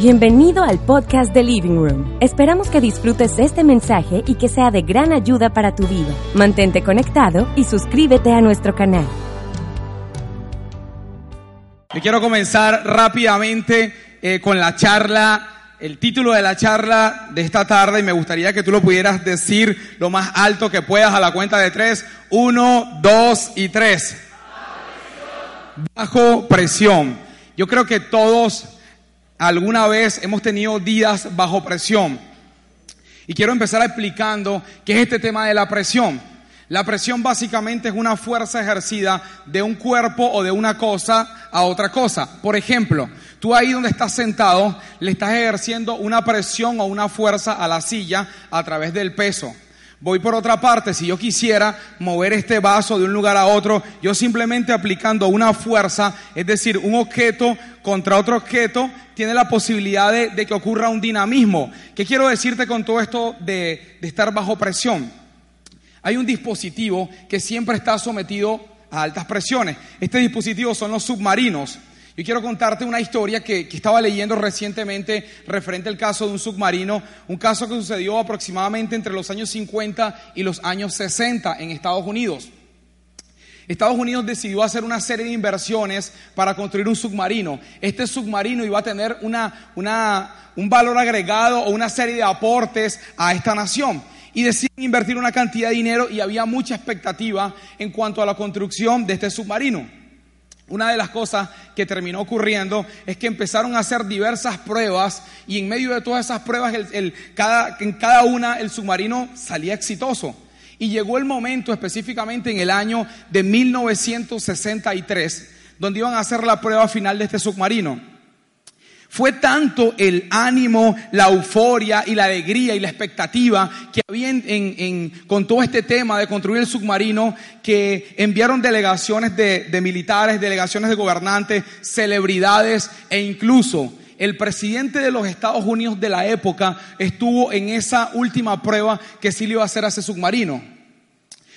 Bienvenido al podcast de Living Room. Esperamos que disfrutes este mensaje y que sea de gran ayuda para tu vida. Mantente conectado y suscríbete a nuestro canal. Yo quiero comenzar rápidamente eh, con la charla, el título de la charla de esta tarde y me gustaría que tú lo pudieras decir lo más alto que puedas a la cuenta de tres. Uno, dos y tres. Bajo presión. Yo creo que todos alguna vez hemos tenido días bajo presión. Y quiero empezar explicando qué es este tema de la presión. La presión básicamente es una fuerza ejercida de un cuerpo o de una cosa a otra cosa. Por ejemplo, tú ahí donde estás sentado le estás ejerciendo una presión o una fuerza a la silla a través del peso. Voy por otra parte, si yo quisiera mover este vaso de un lugar a otro, yo simplemente aplicando una fuerza, es decir, un objeto contra otro objeto, tiene la posibilidad de, que ocurra un dinamismo. ¿Qué quiero decirte con todo esto de, estar bajo presión? Hay un dispositivo que siempre está sometido a altas presiones. Este dispositivo son los submarinos. Yo quiero contarte una historia que, estaba leyendo recientemente referente al caso de un submarino, un caso que sucedió aproximadamente entre los años 50 y los años 60 en Estados Unidos. Estados Unidos decidió hacer una serie de inversiones para construir un submarino. Este submarino iba a tener una, un valor agregado o una serie de aportes a esta nación. Y deciden invertir una cantidad de dinero y había mucha expectativa en cuanto a la construcción de este submarino. Una de las cosas que terminó ocurriendo es que empezaron a hacer diversas pruebas y en medio de todas esas pruebas, cada, en cada una el submarino salía exitoso. Y llegó el momento específicamente en el año de 1963, donde iban a hacer la prueba final de este submarino. Fue tanto el ánimo, la euforia y la alegría y la expectativa que había con todo este tema de construir el submarino que enviaron delegaciones de, de militares, delegaciones de gobernantes, celebridades e incluso el presidente de los Estados Unidos de la época estuvo en esa última prueba que sí le iba a hacer a ese submarino.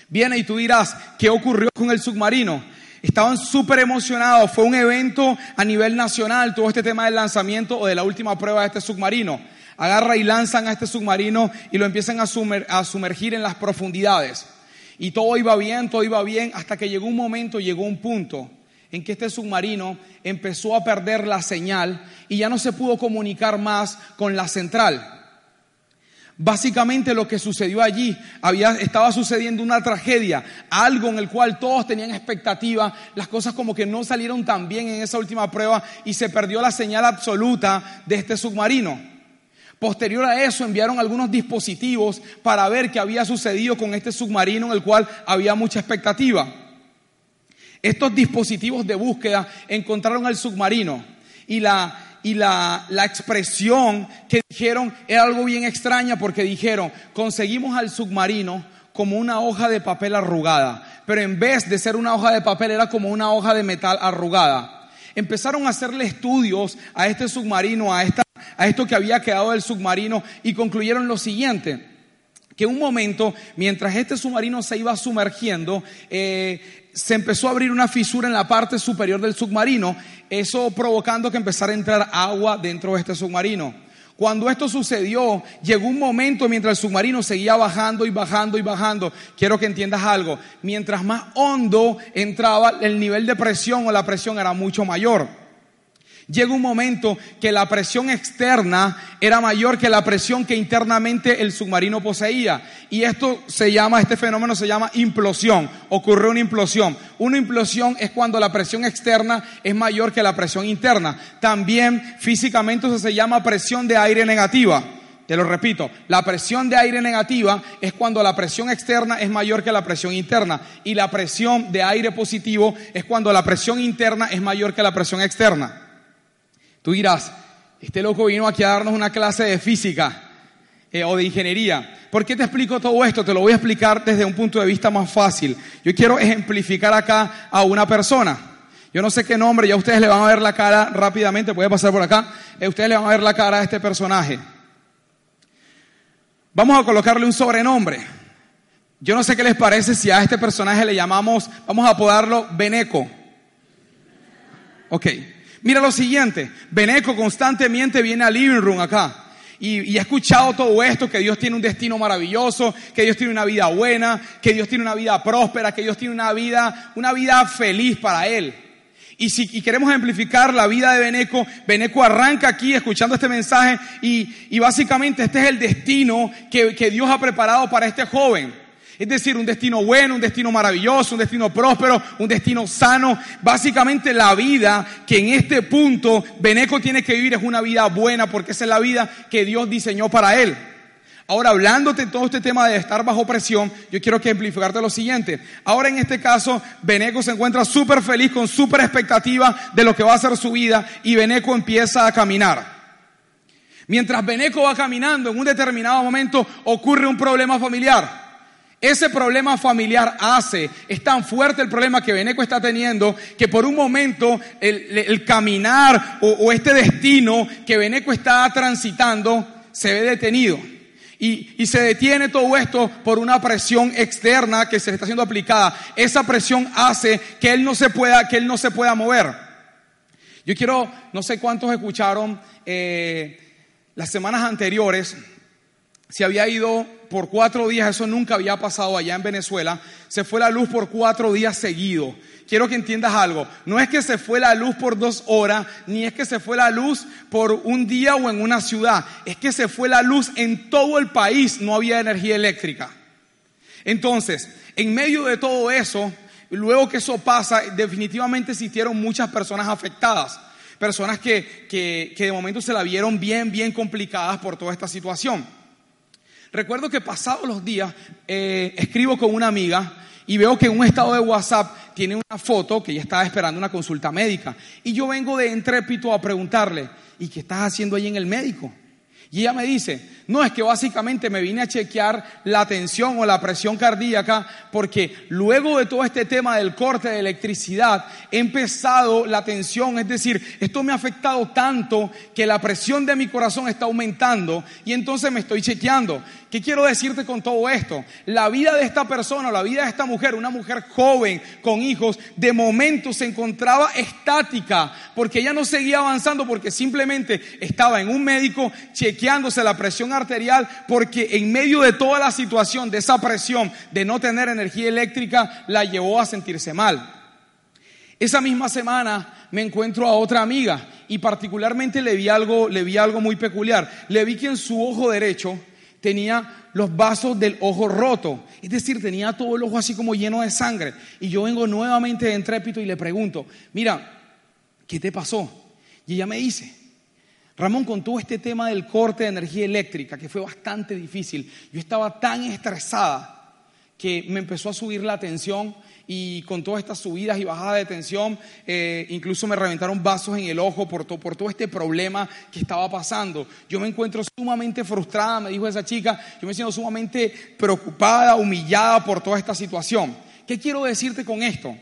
Viene y tú dirás, ¿qué ocurrió con el submarino? Estaban súper emocionados. Fue un evento a nivel nacional, todo este tema del lanzamiento o de la última prueba de este submarino. Agarra y lanzan a este submarino y lo empiezan a, a sumergir en las profundidades. Y todo iba bien, todo iba bien, hasta que llegó un momento, llegó un punto en que este submarino empezó a perder la señal y ya no se pudo comunicar más con la central. Básicamente lo que sucedió allí, había, estaba sucediendo una tragedia, algo en el cual todos tenían expectativa, las cosas como que no salieron tan bien en esa última prueba y se perdió la señal absoluta de este submarino. Posterior a eso enviaron algunos dispositivos para ver qué había sucedido con este submarino en el cual había mucha expectativa. Estos dispositivos de búsqueda encontraron al submarino y la y la, expresión que dijeron era algo bien extraña porque dijeron, conseguimos al submarino como una hoja de papel arrugada, pero en vez de ser una hoja de papel era como una hoja de metal arrugada. Empezaron a hacerle estudios a este submarino, a, esta, a esto que había quedado del submarino y concluyeron lo siguiente que un momento, mientras este submarino se iba sumergiendo, eh, se empezó a abrir una fisura en la parte superior del submarino, eso provocando que empezara a entrar agua dentro de este submarino. Cuando esto sucedió, llegó un momento mientras el submarino seguía bajando y bajando y bajando. Quiero que entiendas algo. Mientras más hondo entraba, el nivel de presión o la presión era mucho mayor. Llega un momento que la presión externa era mayor que la presión que internamente el submarino poseía. Y esto se llama, este fenómeno se llama implosión. Ocurrió una implosión. Una implosión es cuando la presión externa es mayor que la presión interna. También físicamente eso se llama presión de aire negativa. Te lo repito, la presión de aire negativa es cuando la presión externa es mayor que la presión interna y la presión de aire positivo es cuando la presión interna es mayor que la presión externa. Tú dirás, Este loco vino aquí a darnos una clase de física eh, o de ingeniería. ¿Por qué te explico todo esto? Te lo voy a explicar desde un punto de vista más fácil. Yo quiero ejemplificar acá a una persona. Yo no sé qué nombre, ya ustedes le van a ver la cara rápidamente, a pasar por acá. Eh, ustedes le van a ver la cara a este personaje. Vamos a colocarle un sobrenombre. Yo no sé qué les parece si a este personaje le llamamos, vamos a apodarlo Beneco. Ok. Mira lo siguiente. Beneco constantemente viene al living room acá. Y, y, escuchado todo esto, que Dios tiene un destino maravilloso, que Dios tiene una vida buena, que Dios tiene una vida próspera, que Dios tiene una vida, una vida feliz para Él. Y si queremos ejemplificar la vida de Beneco, Beneco arranca aquí escuchando este mensaje y, y básicamente este es el destino que, que Dios ha preparado para este joven. Es decir, un destino bueno, un destino maravilloso, un destino próspero, un destino sano. Básicamente la vida que en este punto Beneco tiene que vivir es una vida buena porque esa es la vida que Dios diseñó para él. Ahora, hablándote de todo este tema de estar bajo presión, yo quiero que ejemplificarte lo siguiente. Ahora, en este caso, Beneco se encuentra súper feliz, con súper expectativa de lo que va a ser su vida, y Beneco empieza a caminar. Mientras Beneco va caminando, en un determinado momento ocurre un problema familiar. Ese problema familiar hace, es tan fuerte el problema que Beneco está teniendo, que por un momento el, caminar o, o, este destino que Beneco está transitando se ve detenido. Y, y, se detiene todo esto por una presión externa que se le está siendo aplicada. Esa presión hace que él no se pueda, que él no se pueda mover. Yo quiero, no sé cuántos escucharon eh, las semanas anteriores, se había ido por cuatro días, eso nunca había pasado allá en Venezuela, se fue la luz por cuatro días seguidos. Quiero que entiendas algo, no es que se fue la luz por dos horas, ni es que se fue la luz por un día o en una ciudad, es que se fue la luz en todo el país, no había energía eléctrica. Entonces, en medio de todo eso, luego que eso pasa, definitivamente existieron muchas personas afectadas, personas que, que, que de momento se la vieron bien, bien complicadas por toda esta situación. Recuerdo que pasados los días eh, escribo con una amiga y veo que en un estado de WhatsApp tiene una foto que ella estaba esperando una consulta médica. Y yo vengo de entrépito a preguntarle, ¿y qué estás haciendo ahí en el médico? Y ella me dice, no, es que básicamente me vine a chequear la tensión o la presión cardíaca porque luego de todo este tema del corte de electricidad he empezado la tensión, es decir, esto me ha afectado tanto que la presión de mi corazón está aumentando y entonces me estoy chequeando. ¿Qué quiero decirte con todo esto? La vida de esta persona, la vida de esta mujer, una mujer joven con hijos, de momento se encontraba estática porque ella no seguía avanzando porque simplemente estaba en un médico chequeándose la presión arterial porque en medio de toda la situación de esa presión de no tener energía eléctrica la llevó a sentirse mal. Esa misma semana me encuentro a otra amiga y particularmente le vi algo, le vi algo muy peculiar. Le vi que en su ojo derecho tenía los vasos del ojo roto, es decir, tenía todo el ojo así como lleno de sangre. Y yo vengo nuevamente de entrépito y le pregunto, mira, ¿qué te pasó? Y ella me dice, Ramón, con este tema del corte de energía eléctrica, que fue bastante difícil, yo estaba tan estresada que me empezó a subir la tensión y con todas estas subidas y bajadas de tensión, eh, incluso me reventaron vasos en el ojo por, por todo este problema que estaba pasando. Yo me encuentro sumamente frustrada, me dijo esa chica, yo me siento sumamente preocupada, humillada por toda esta situación. ¿Qué quiero decirte con esto?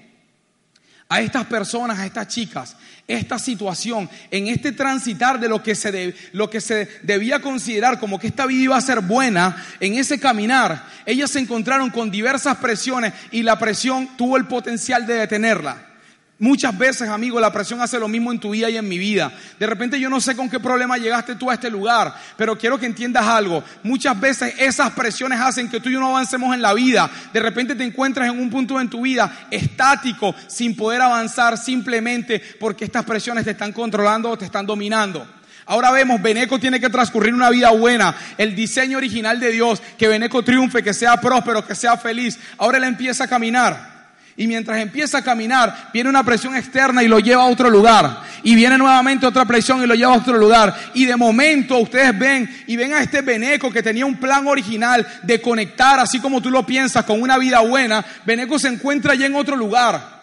a estas personas, a estas chicas, esta situación, en este transitar de lo que se, lo que se debía considerar como que esta vida iba a ser buena, en ese caminar, ellas se encontraron con diversas presiones y la presión tuvo el potencial de detenerla. Muchas veces, amigo, la presión hace lo mismo en tu vida y en mi vida. De repente yo no sé con qué problema llegaste tú a este lugar, pero quiero que entiendas algo. Muchas veces esas presiones hacen que tú y yo no avancemos en la vida. De repente te encuentras en un punto en tu vida estático, sin poder avanzar simplemente porque estas presiones te están controlando o te están dominando. Ahora vemos, Beneco tiene que transcurrir una vida buena, el diseño original de Dios, que Beneco triunfe, que sea próspero, que sea feliz. Ahora él empieza a caminar. Y mientras empieza a caminar, viene una presión externa y lo lleva a otro lugar. Y viene nuevamente otra presión y lo lleva a otro lugar. Y de momento ustedes ven y ven a este Beneco que tenía un plan original de conectar, así como tú lo piensas, con una vida buena. Beneco se encuentra ya en otro lugar.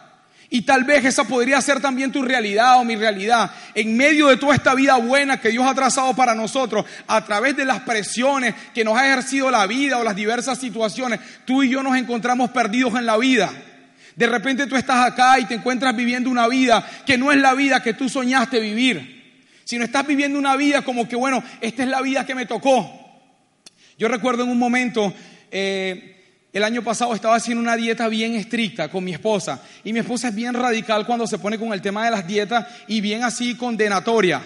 Y tal vez esa podría ser también tu realidad o mi realidad. En medio de toda esta vida buena que Dios ha trazado para nosotros, a través de las presiones que nos ha ejercido la vida o las diversas situaciones, tú y yo nos encontramos perdidos en la vida. De repente tú estás acá y te encuentras viviendo una vida que no es la vida que tú soñaste vivir, sino estás viviendo una vida como que, bueno, esta es la vida que me tocó. Yo recuerdo en un momento, eh, el año pasado estaba haciendo una dieta bien estricta con mi esposa y mi esposa es bien radical cuando se pone con el tema de las dietas y bien así condenatoria.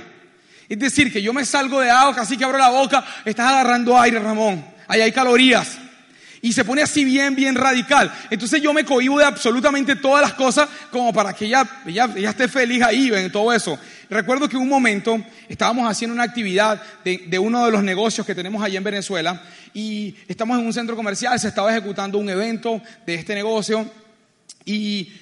Es decir, que yo me salgo de agua, casi que abro la boca, estás agarrando aire, Ramón, ahí hay calorías. Y se pone así bien, bien radical. Entonces yo me cohibo de absolutamente todas las cosas como para que ella, ella, esté feliz ahí en todo eso. Recuerdo que un momento estábamos haciendo una actividad de, de, uno de los negocios que tenemos allá en Venezuela y estamos en un centro comercial, se estaba ejecutando un evento de este negocio y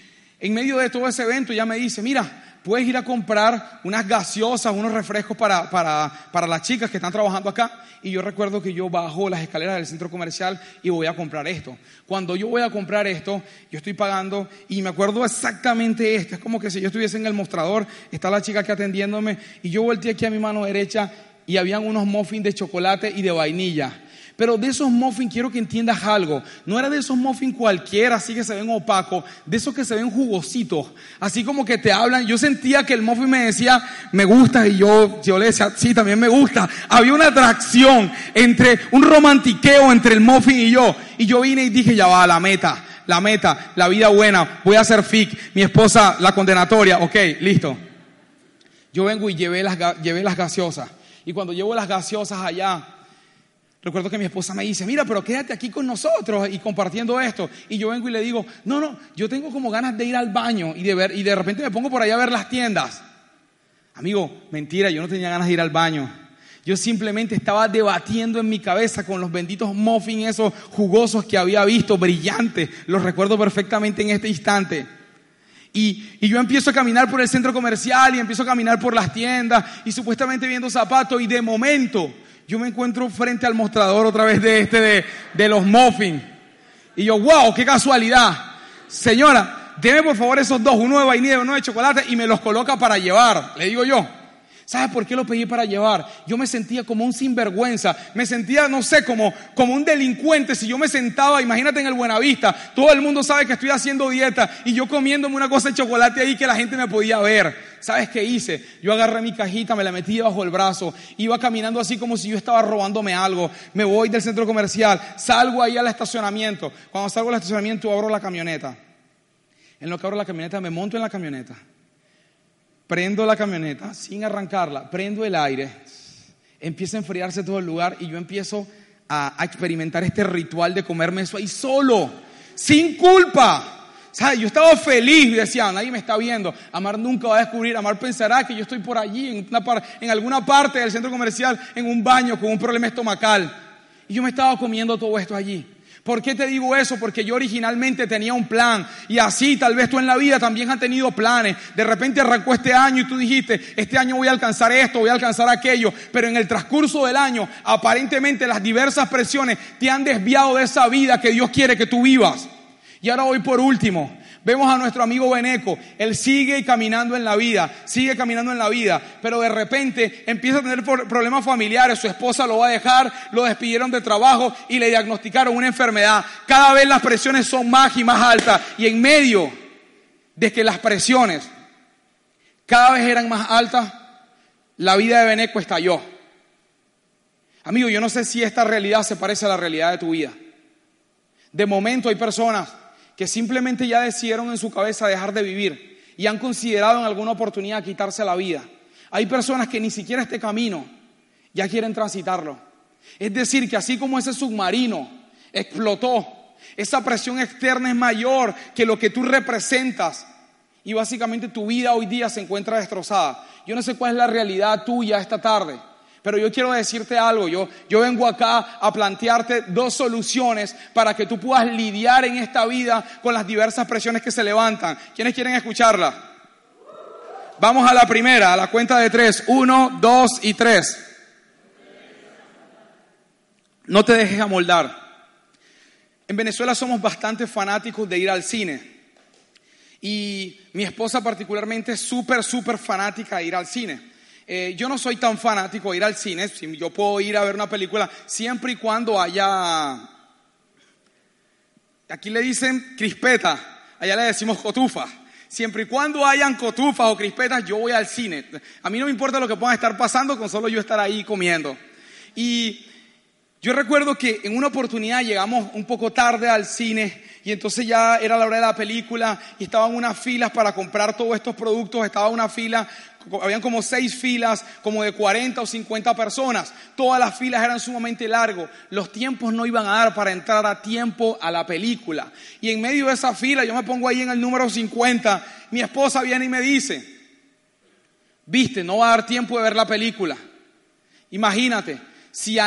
en medio de todo ese evento ya me dice, mira, puedes ir a comprar unas gaseosas, unos refrescos para, para, para, las chicas que están trabajando acá. Y yo recuerdo que yo bajo las escaleras del centro comercial y voy a comprar esto. Cuando yo voy a comprar esto, yo estoy pagando y me acuerdo exactamente esto. Es como que si yo estuviese en el mostrador, está la chica aquí atendiéndome y yo volteé aquí a mi mano derecha y habían unos muffins de chocolate y de vainilla. Pero de esos muffins quiero que entiendas algo. No era de esos muffins cualquiera, así que se ven opacos, de esos que se ven jugositos. Así como que te hablan. Yo sentía que el muffin me decía, me gusta, y yo, yo le decía, sí, también me gusta. Había una atracción entre, un romantiqueo entre el muffin y yo. Y yo vine y dije, ya va, la meta, la meta, la vida buena, voy a hacer FIC, mi esposa, la condenatoria, ok, listo. Yo vengo y llevé las, llevé las gaseosas. Y cuando llevo las gaseosas allá, Recuerdo que mi esposa me dice, mira, pero quédate aquí con nosotros y compartiendo esto. Y yo vengo y le digo, no, no, yo tengo como ganas de ir al baño y de ver, y de repente me pongo por allá a ver las tiendas. Amigo, mentira, yo no tenía ganas de ir al baño. Yo simplemente estaba debatiendo en mi cabeza con los benditos muffins esos jugosos que había visto, brillantes. Los recuerdo perfectamente en este instante. Y, y, yo empiezo a caminar por el centro comercial y empiezo a caminar por las tiendas y supuestamente viendo zapatos y de momento yo me encuentro frente al mostrador otra vez de este, de, de los muffins. Y yo, wow, qué casualidad. Señora, deme por favor esos dos, uno de vainilla y uno de chocolate, y me los coloca para llevar. Le digo yo. ¿Sabes por qué lo pedí para llevar? Yo me sentía como un sinvergüenza, me sentía, no sé, como, como un delincuente. Si yo me sentaba, imagínate en el Buenavista, todo el mundo sabe que estoy haciendo dieta y yo comiéndome una cosa de chocolate ahí que la gente me podía ver. ¿Sabes qué hice? Yo agarré mi cajita, me la metí bajo el brazo, iba caminando así como si yo estaba robándome algo. Me voy del centro comercial, salgo ahí al estacionamiento. Cuando salgo al estacionamiento abro la camioneta. En lo que abro la camioneta me monto en la camioneta prendo la camioneta sin arrancarla, prendo el aire, empieza a enfriarse todo el lugar y yo empiezo a, experimentar este ritual de comerme eso ahí solo, sin culpa. Yo estaba feliz, decía, nadie me está viendo. Amar nunca va a descubrir. Amar pensará que yo estoy por allí, en alguna parte del centro comercial, en un baño con un problema estomacal. Y yo me estaba comiendo todo esto allí. ¿Por qué te digo eso? Porque yo originalmente tenía un plan y así tal vez tú en la vida también has tenido planes. De repente arrancó este año y tú dijiste, este año voy a alcanzar esto, voy a alcanzar aquello, pero en el transcurso del año aparentemente las diversas presiones te han desviado de esa vida que Dios quiere que tú vivas. Y ahora voy por último. Vemos a nuestro amigo Beneco, él sigue caminando en la vida, sigue caminando en la vida, pero de repente empieza a tener problemas familiares, su esposa lo va a dejar, lo despidieron de trabajo y le diagnosticaron una enfermedad. Cada vez las presiones son más y más altas y en medio de que las presiones cada vez eran más altas, la vida de Beneco estalló. Amigo, yo no sé si esta realidad se parece a la realidad de tu vida. De momento hay personas que simplemente ya decidieron en su cabeza dejar de vivir y han considerado en alguna oportunidad quitarse la vida. Hay personas que ni siquiera este camino ya quieren transitarlo. Es decir, que así como ese submarino explotó, esa presión externa es mayor que lo que tú representas y básicamente tu vida hoy día se encuentra destrozada. Yo no sé cuál es la realidad tuya esta tarde. Pero yo quiero decirte algo, yo, yo vengo acá a plantearte dos soluciones para que tú puedas lidiar en esta vida con las diversas presiones que se levantan. ¿Quiénes quieren escucharla? Vamos a la primera, a la cuenta de tres. Uno, dos y tres. No te dejes amoldar. En Venezuela somos bastante fanáticos de ir al cine. Y mi esposa particularmente es súper, súper fanática de ir al cine. Eh, yo no soy tan fanático de ir al cine, yo puedo ir a ver una película siempre y cuando haya, aquí le dicen crispeta, allá le decimos cotufa. Siempre y cuando hayan cotufas o crispetas, yo voy al cine. A mí no me importa lo que pueda estar pasando, con solo yo estar ahí comiendo. Y yo recuerdo que en una oportunidad llegamos un poco tarde al cine y entonces ya era la hora de la película y estaban unas filas para comprar todos estos productos, estaba una fila, habían como seis filas, como de 40 o 50 personas, todas las filas eran sumamente largos, los tiempos no iban a dar para entrar a tiempo a la película. Y en medio de esa fila, yo me pongo ahí en el número 50, mi esposa viene y me dice, viste, no va a dar tiempo de ver la película. Imagínate si,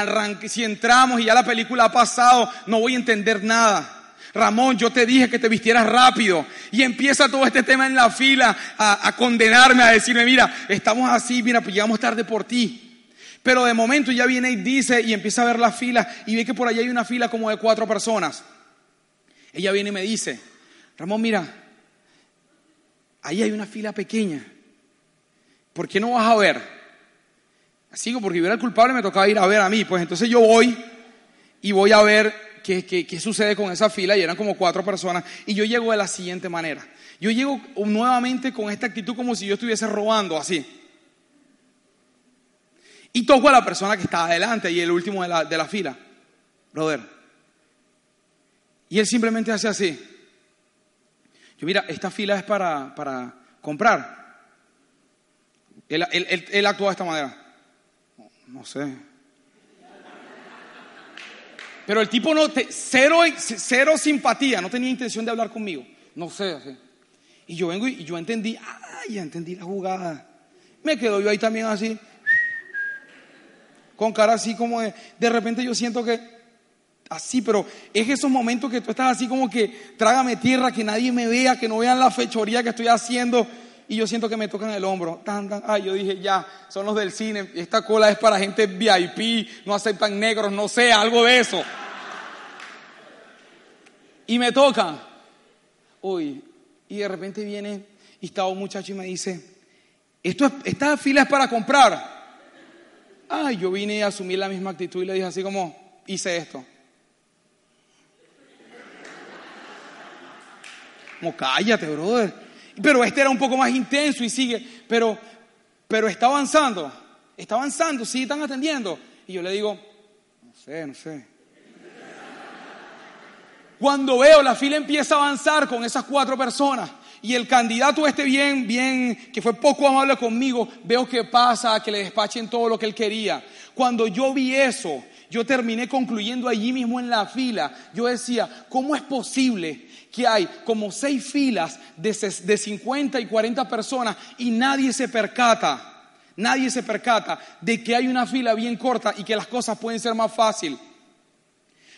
si entramos y ya la película ha pasado, no voy a entender nada. Ramón, yo te dije que te vistieras rápido. Y empieza todo este tema en la fila a, condenarme, a decirme, mira, estamos así, mira, pues llegamos tarde por ti. Pero de momento ya viene y dice y empieza a ver la fila y ve que por allá hay una fila como de cuatro personas. Ella viene y me dice, Ramón, mira, ahí hay una fila pequeña. ¿Por qué no vas a ver? Sigo porque hubiera el culpable me tocaba ir a ver a mí. Pues entonces yo voy y voy a ver qué, qué, sucede con esa fila y eran como cuatro personas. Y yo llego de la siguiente manera. Yo llego nuevamente con esta actitud como si yo estuviese robando así. Y toco a la persona que está adelante y el último de la, de la fila. Brother. Y él simplemente hace así. Yo, mira, esta fila es para, para comprar. Él, él, él actúa de esta manera. No sé. Pero el tipo no, te, cero, cero simpatía, no tenía intención de hablar conmigo. No sé. Y yo vengo y, yo entendí, ay, ya entendí la jugada. Me quedo yo ahí también así, con cara así como de, de repente yo siento que, así, pero es esos momentos que tú estás así como que, trágame tierra, que nadie me vea, que no vean la fechoría que estoy haciendo y yo siento que me tocan el hombro. Tan, tan. Ay, yo dije, ya, son los del cine. Esta cola es para gente VIP, no aceptan negros, no sé, algo de eso. Y me tocan. Uy, y de repente viene y está un muchacho y me dice, Esto es, esta fila es para comprar. Ay, yo vine a asumir la misma actitud y le dije así como, hice esto. Como, cállate, brother. Pero este era un poco más intenso y sigue, pero, pero está avanzando, está avanzando, sí, están atendiendo. Y yo le digo, no sé, no sé. Cuando veo la fila empieza a avanzar con esas cuatro personas y el candidato este bien, bien, que fue poco amable conmigo, veo que pasa, que le despachen todo lo que él quería. Cuando yo vi eso, yo terminé concluyendo allí mismo en la fila. Yo decía, ¿cómo es posible que hay como seis filas de, de 50 y 40 personas y nadie se percata, nadie se percata de que hay una fila bien corta y que las cosas pueden ser más fáciles.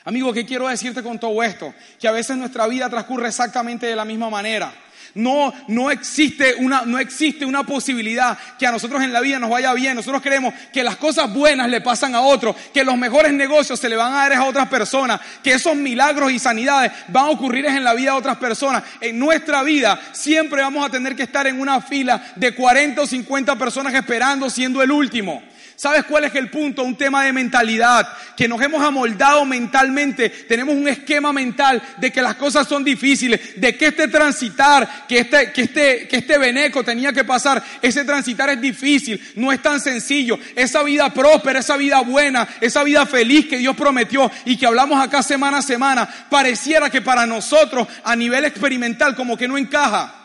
Amigo, ¿qué quiero decirte con todo esto? Que a veces nuestra vida transcurre exactamente de la misma manera. No, no existe una, no existe una posibilidad que a nosotros en la vida nos vaya bien. Nosotros creemos que las cosas buenas le pasan a otros, que los mejores negocios se le van a dar a otras personas, que esos milagros y sanidades van a ocurrir en la vida de otras personas. En nuestra vida siempre vamos a tener que estar en una fila de 40 o 50 personas esperando siendo el último. ¿Sabes cuál es el punto? Un tema de mentalidad, que nos hemos amoldado mentalmente, tenemos un esquema mental de que las cosas son difíciles, de que este transitar, que este, que este, que este veneco tenía que pasar, ese transitar es difícil, no es tan sencillo. Esa vida próspera, esa vida buena, esa vida feliz que Dios prometió y que hablamos acá semana a semana, pareciera que para nosotros a nivel experimental como que no encaja.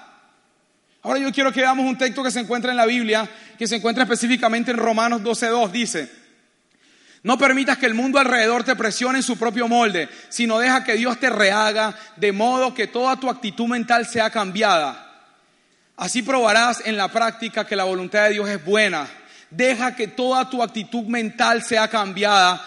Ahora yo quiero que veamos un texto que se encuentra en la Biblia, que se encuentra específicamente en Romanos 12.2. Dice, no permitas que el mundo alrededor te presione en su propio molde, sino deja que Dios te rehaga de modo que toda tu actitud mental sea cambiada. Así probarás en la práctica que la voluntad de Dios es buena. Deja que toda tu actitud mental sea cambiada.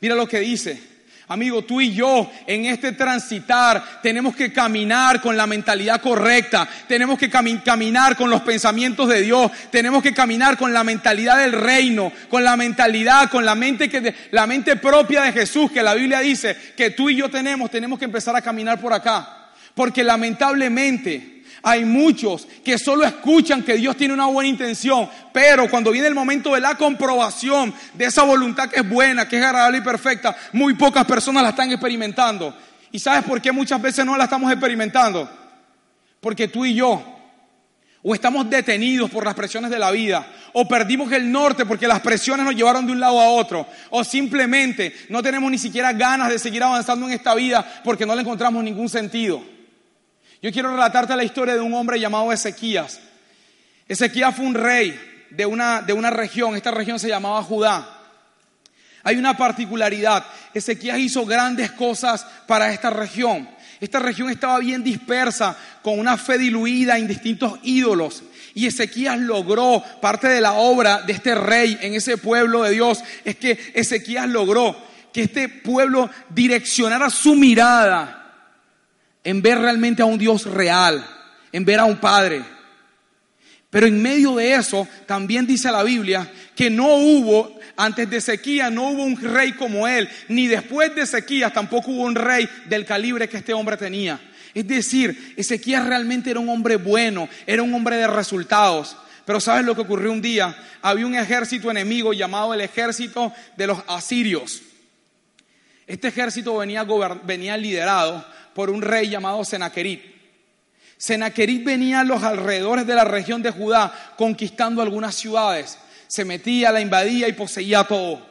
Mira lo que dice. Amigo, tú y yo en este transitar tenemos que caminar con la mentalidad correcta, tenemos que caminar con los pensamientos de Dios, tenemos que caminar con la mentalidad del reino, con la mentalidad, con la mente que la mente propia de Jesús que la Biblia dice que tú y yo tenemos, tenemos que empezar a caminar por acá, porque lamentablemente Hay muchos que solo escuchan que Dios tiene una buena intención, pero cuando viene el momento de la comprobación de esa voluntad que es buena, que es agradable y perfecta, muy pocas personas la están experimentando. ¿Y sabes por qué muchas veces no la estamos experimentando? Porque tú y yo o estamos detenidos por las presiones de la vida, o perdimos el norte porque las presiones nos llevaron de un lado a otro, o simplemente no tenemos ni siquiera ganas de seguir avanzando en esta vida porque no le encontramos ningún sentido. Yo quiero relatarte la historia de un hombre llamado Ezequías. Ezequías fue un rey de una, de una región, esta región se llamaba Judá. Hay una particularidad, Ezequías hizo grandes cosas para esta región. Esta región estaba bien dispersa, con una fe diluida en distintos ídolos. Y Ezequías logró, parte de la obra de este rey en ese pueblo de Dios, es que Ezequías logró que este pueblo direccionara su mirada en ver realmente a un Dios real, en ver a un Padre. Pero en medio de eso también dice la Biblia que no hubo, antes de Ezequías no hubo un rey como él, ni después de Ezequías tampoco hubo un rey del calibre que este hombre tenía. Es decir, Ezequías realmente era un hombre bueno, era un hombre de resultados. Pero ¿sabes lo que ocurrió un día? Había un ejército enemigo llamado el ejército de los asirios. Este ejército venía, liderado por un rey llamado Senaquerit. Senaquerit venía a los alrededores de la región de Judá conquistando algunas ciudades. Se metía, la invadía y poseía todo.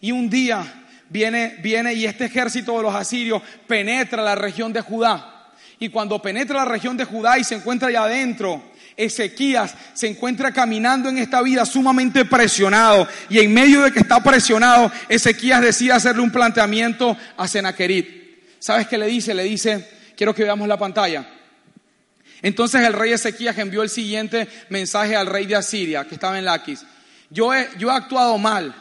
Y un día viene, viene y este ejército de los asirios penetra la región de Judá. Y cuando penetra la región de Judá y se encuentra allá adentro, Ezequías se encuentra caminando en esta vida sumamente presionado. Y en medio de que está presionado, Ezequías decide hacerle un planteamiento a Senaquerit. ¿Sabes qué le dice? Le dice, quiero que veamos la pantalla. Entonces el rey Ezequías envió el siguiente mensaje al rey de Asiria, que estaba en Laquis. Yo he, yo he actuado mal.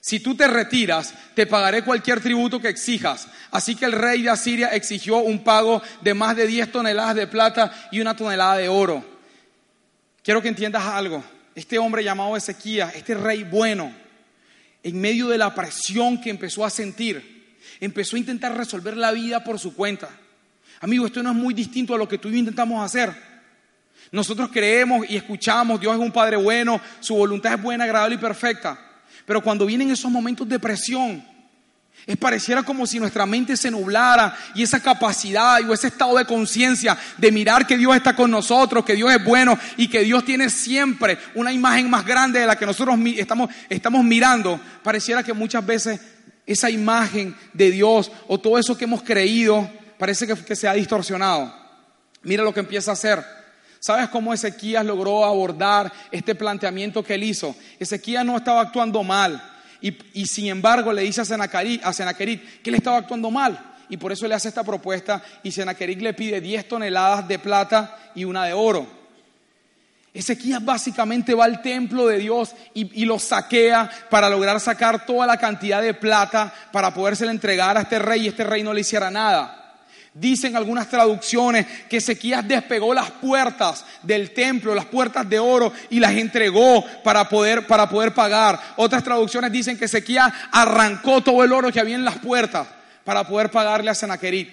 Si tú te retiras, te pagaré cualquier tributo que exijas. Así que el rey de Asiria exigió un pago de más de 10 toneladas de plata y una tonelada de oro. Quiero que entiendas algo. Este hombre llamado Ezequías, este rey bueno, en medio de la presión que empezó a sentir, empezó a intentar resolver la vida por su cuenta. Amigo, esto no es muy distinto a lo que tú y yo intentamos hacer. Nosotros creemos y escuchamos, Dios es un Padre bueno, su voluntad es buena, agradable y perfecta. Pero cuando vienen esos momentos de presión, es pareciera como si nuestra mente se nublara y esa capacidad o ese estado de conciencia de mirar que Dios está con nosotros, que Dios es bueno y que Dios tiene siempre una imagen más grande de la que nosotros estamos, estamos mirando, pareciera que muchas veces esa imagen de Dios o todo eso que hemos creído parece que, se ha distorsionado. Mira lo que empieza a hacer. ¿Sabes cómo Ezequías logró abordar este planteamiento que él hizo? Ezequías no estaba actuando mal y, sin embargo le dice a Senaquerit, a que él estaba actuando mal y por eso le hace esta propuesta y Senaquerit le pide 10 toneladas de plata y una de oro. Ezequías básicamente va al templo de Dios y, lo saquea para lograr sacar toda la cantidad de plata para podérsela entregar a este rey y este rey no le hiciera nada. Dicen algunas traducciones que Ezequías despegó las puertas del templo, las puertas de oro, y las entregó para poder, para poder pagar. Otras traducciones dicen que Ezequías arrancó todo el oro que había en las puertas para poder pagarle a Senaquerit.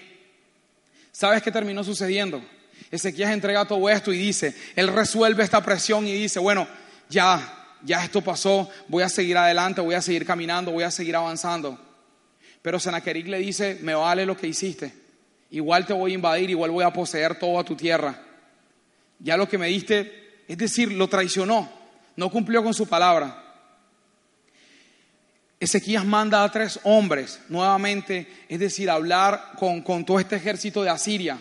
¿Sabes qué terminó sucediendo? Ezequías entrega todo esto y dice, él resuelve esta presión y dice, bueno, ya, ya esto pasó, voy a seguir adelante, voy a seguir caminando, voy a seguir avanzando. Pero Senaqueric le dice, me vale lo que hiciste, igual te voy a invadir, igual voy a poseer toda tu tierra. Ya lo que me diste, es decir, lo traicionó, no cumplió con su palabra. Ezequías manda a tres hombres nuevamente, es decir, hablar con, con todo este ejército de Asiria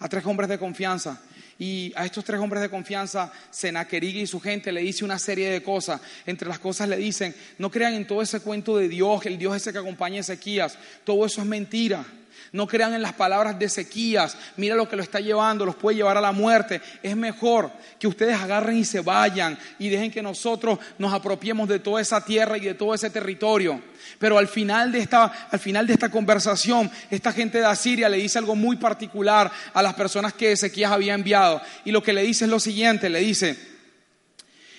a tres hombres de confianza. Y a estos tres hombres de confianza, Senaquerig y su gente le dice una serie de cosas. Entre las cosas le dicen, no crean en todo ese cuento de Dios, el Dios ese que acompaña a Ezequías. Todo eso es mentira. No crean en las palabras de Ezequías. Mira lo que lo está llevando, los puede llevar a la muerte. Es mejor que ustedes agarren y se vayan y dejen que nosotros nos apropiemos de toda esa tierra y de todo ese territorio. Pero al final de esta, al final de esta conversación, esta gente de Asiria le dice algo muy particular a las personas que Ezequías había enviado. Y lo que le dice es lo siguiente, le dice,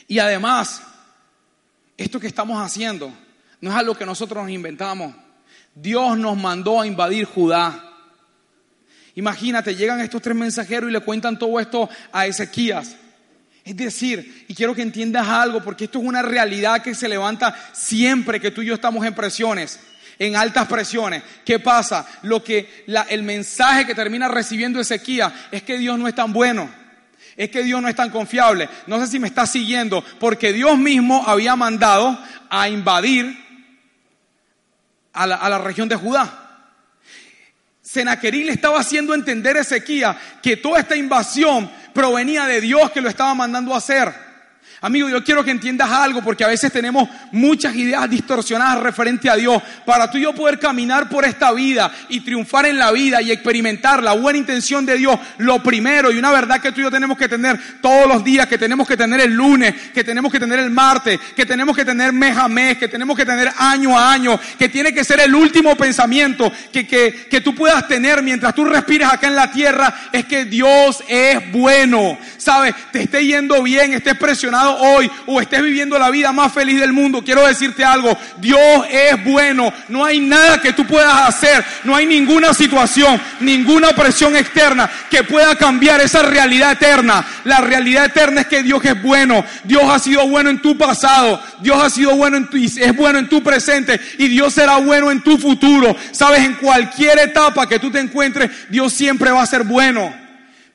y además, esto que estamos haciendo no es algo que nosotros nos inventamos. Dios nos mandó a invadir Judá. Imagínate, llegan estos tres mensajeros y le cuentan todo esto a Ezequías. Es decir, y quiero que entiendas algo, porque esto es una realidad que se levanta siempre que tú y yo estamos en presiones, en altas presiones. ¿Qué pasa? Lo que el mensaje que termina recibiendo Ezequías es que Dios no es tan bueno. Es que Dios no es tan confiable. No sé si me está siguiendo, porque Dios mismo había mandado a invadir a la, región de Judá. Senaquerib le estaba haciendo entender a Ezequías que toda esta invasión provenía de Dios que lo estaba mandando a hacer. Amigo, yo quiero que entiendas algo porque a veces tenemos muchas ideas distorsionadas referente a Dios. Para tú y yo poder caminar por esta vida y triunfar en la vida y experimentar la buena intención de Dios, lo primero y una verdad que tú y yo tenemos que tener todos los días, que tenemos que tener el lunes, que tenemos que tener el martes, que tenemos que tener mes a mes, que tenemos que tener año a año, que tiene que ser el último pensamiento que, que, que tú puedas tener mientras tú respiras acá en la tierra, es que Dios es bueno. ¿Sabes? Te esté yendo bien, estés presionado hoy o estés viviendo la vida más feliz del mundo, quiero decirte algo, Dios es bueno, no hay nada que tú puedas hacer, no hay ninguna situación, ninguna presión externa que pueda cambiar esa realidad eterna. La realidad eterna es que Dios es bueno, Dios ha sido bueno en tu pasado, Dios ha sido bueno en tu, es bueno en tu presente y Dios será bueno en tu futuro. Sabes, en cualquier etapa que tú te encuentres, Dios siempre va a ser bueno.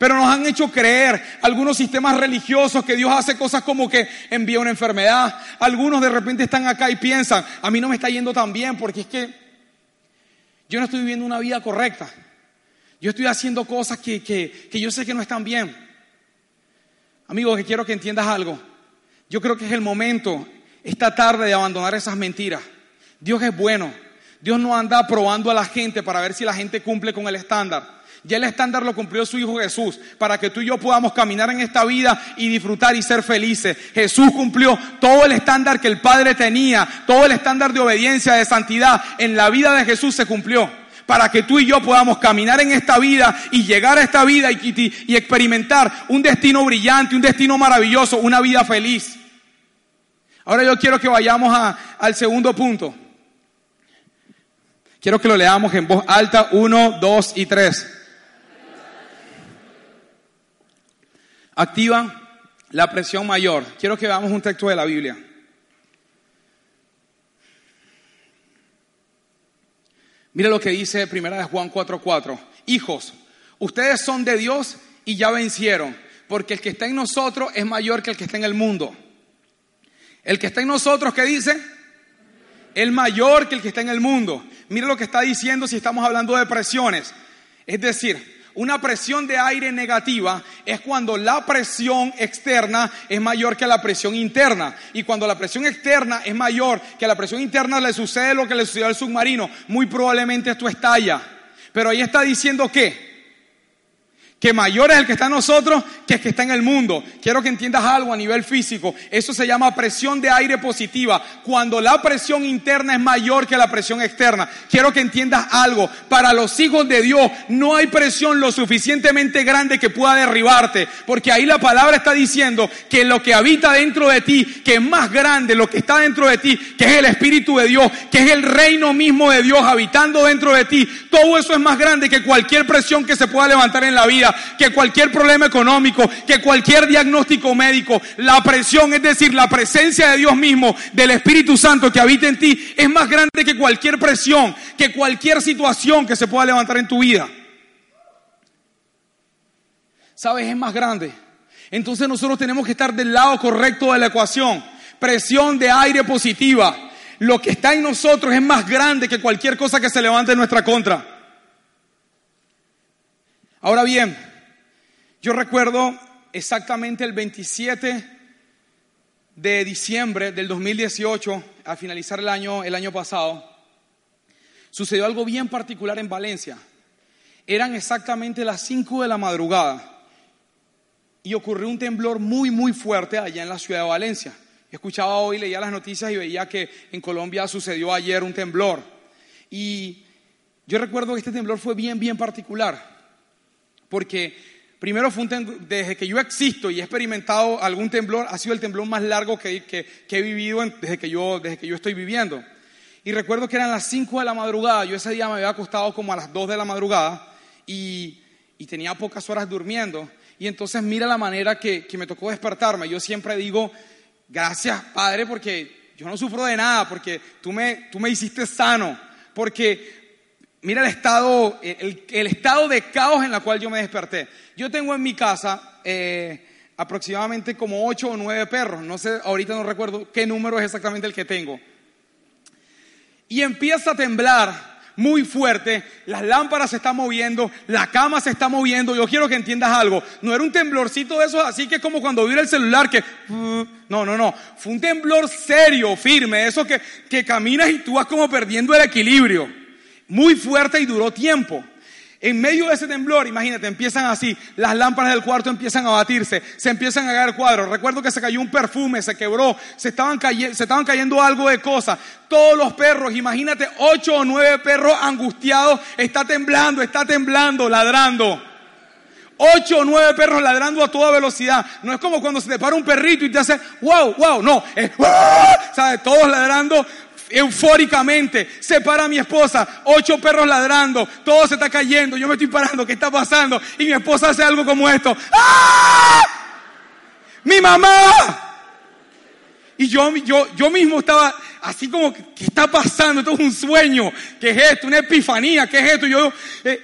Pero nos han hecho creer algunos sistemas religiosos que Dios hace cosas como que envía una enfermedad. Algunos de repente están acá y piensan, a mí no me está yendo tan bien porque es que yo no estoy viviendo una vida correcta. Yo estoy haciendo cosas que, que, que yo sé que no están bien. Amigo, que quiero que entiendas algo. Yo creo que es el momento, esta tarde, de abandonar esas mentiras. Dios es bueno. Dios no anda probando a la gente para ver si la gente cumple con el estándar. Ya el estándar lo cumplió su Hijo Jesús, para que tú y yo podamos caminar en esta vida y disfrutar y ser felices. Jesús cumplió todo el estándar que el Padre tenía, todo el estándar de obediencia, de santidad. En la vida de Jesús se cumplió. Para que tú y yo podamos caminar en esta vida y llegar a esta vida y, y experimentar un destino brillante, un destino maravilloso, una vida feliz. Ahora yo quiero que vayamos al segundo punto. Quiero que lo leamos en voz alta, uno, dos y tres. Activa la presión mayor. Quiero que veamos un texto de la Biblia. Mira lo que dice primera de Juan 4:4. Hijos, ustedes son de Dios y ya vencieron, porque el que está en nosotros es mayor que el que está en el mundo. El que está en nosotros, ¿qué dice? El mayor que el que está en el mundo. Mira lo que está diciendo si estamos hablando de presiones. Es decir, una presión de aire negativa es cuando la presión externa es mayor que la presión interna. Y cuando la presión externa es mayor que la presión interna le sucede lo que le sucedió al submarino, muy probablemente esto estalla. Pero ahí está diciendo que que mayor es el que está en nosotros que el que está en el mundo. Quiero que entiendas algo a nivel físico. Eso se llama presión de aire positiva. Cuando la presión interna es mayor que la presión externa. Quiero que entiendas algo. Para los hijos de Dios no hay presión lo suficientemente grande que pueda derribarte. Porque ahí la palabra está diciendo que lo que habita dentro de ti, que es más grande lo que está dentro de ti, que es el Espíritu de Dios, que es el reino mismo de Dios habitando dentro de ti. Todo eso es más grande que cualquier presión que se pueda levantar en la vida que cualquier problema económico, que cualquier diagnóstico médico. La presión, es decir, la presencia de Dios mismo, del Espíritu Santo que habita en ti, es más grande que cualquier presión, que cualquier situación que se pueda levantar en tu vida. ¿Sabes? Es más grande. Entonces nosotros tenemos que estar del lado correcto de la ecuación. Presión de aire positiva. Lo que está en nosotros es más grande que cualquier cosa que se levante en nuestra contra. Ahora bien, yo recuerdo exactamente el 27 de diciembre del 2018, al finalizar el año, el año pasado, sucedió algo bien particular en Valencia. Eran exactamente las 5 de la madrugada y ocurrió un temblor muy, muy fuerte allá en la ciudad de Valencia. Escuchaba hoy, leía las noticias y veía que en Colombia sucedió ayer un temblor. Y yo recuerdo que este temblor fue bien, bien particular porque primero fue un desde que yo existo y he experimentado algún temblor, ha sido el temblor más largo que, he vivido desde, que yo, desde que yo estoy viviendo. Y recuerdo que eran las 5 de la madrugada, yo ese día me había acostado como a las 2 de la madrugada y y tenía pocas horas durmiendo. Y entonces mira la manera que, que me tocó despertarme. Yo siempre digo, gracias Padre, porque yo no sufro de nada, porque tú me, tú me hiciste sano, porque mira el estado, el, el estado de caos en el cual yo me desperté. Yo tengo en mi casa eh, aproximadamente como ocho o nueve perros, no sé, ahorita no recuerdo qué número es exactamente el que tengo. Y empieza a temblar muy fuerte, las lámparas se están moviendo, la cama se está moviendo. Yo quiero que entiendas algo. No era un temblorcito de esos, así que como cuando vira el celular que... Uh, no, no, no. Fue un temblor serio, firme, eso que, que caminas y tú vas como perdiendo el equilibrio. Muy fuerte y duró tiempo. En medio de ese temblor, imagínate, empiezan así, las lámparas del cuarto empiezan a batirse, se empiezan a caer cuadros. Recuerdo que se cayó un perfume, se quebró, se estaban, cayendo, se estaban cayendo algo de cosas. Todos los perros, imagínate, ocho o nueve perros angustiados, está temblando, está temblando, ladrando. Ocho o nueve perros ladrando a toda velocidad. No es como cuando se te para un perrito y te hace, wow, wow, no, es, ¿sabes? Todos ladrando eufóricamente. Se para mi esposa, ocho perros ladrando, todo se está cayendo, yo me estoy parando, ¿qué está pasando? Y mi esposa hace algo como esto. ¡Ah! ¡Mi mamá! Y yo, yo, yo mismo estaba así como, ¿qué está pasando? Esto es un sueño. ¿Qué es esto? Una epifanía. ¿Qué es esto? Yo, eh,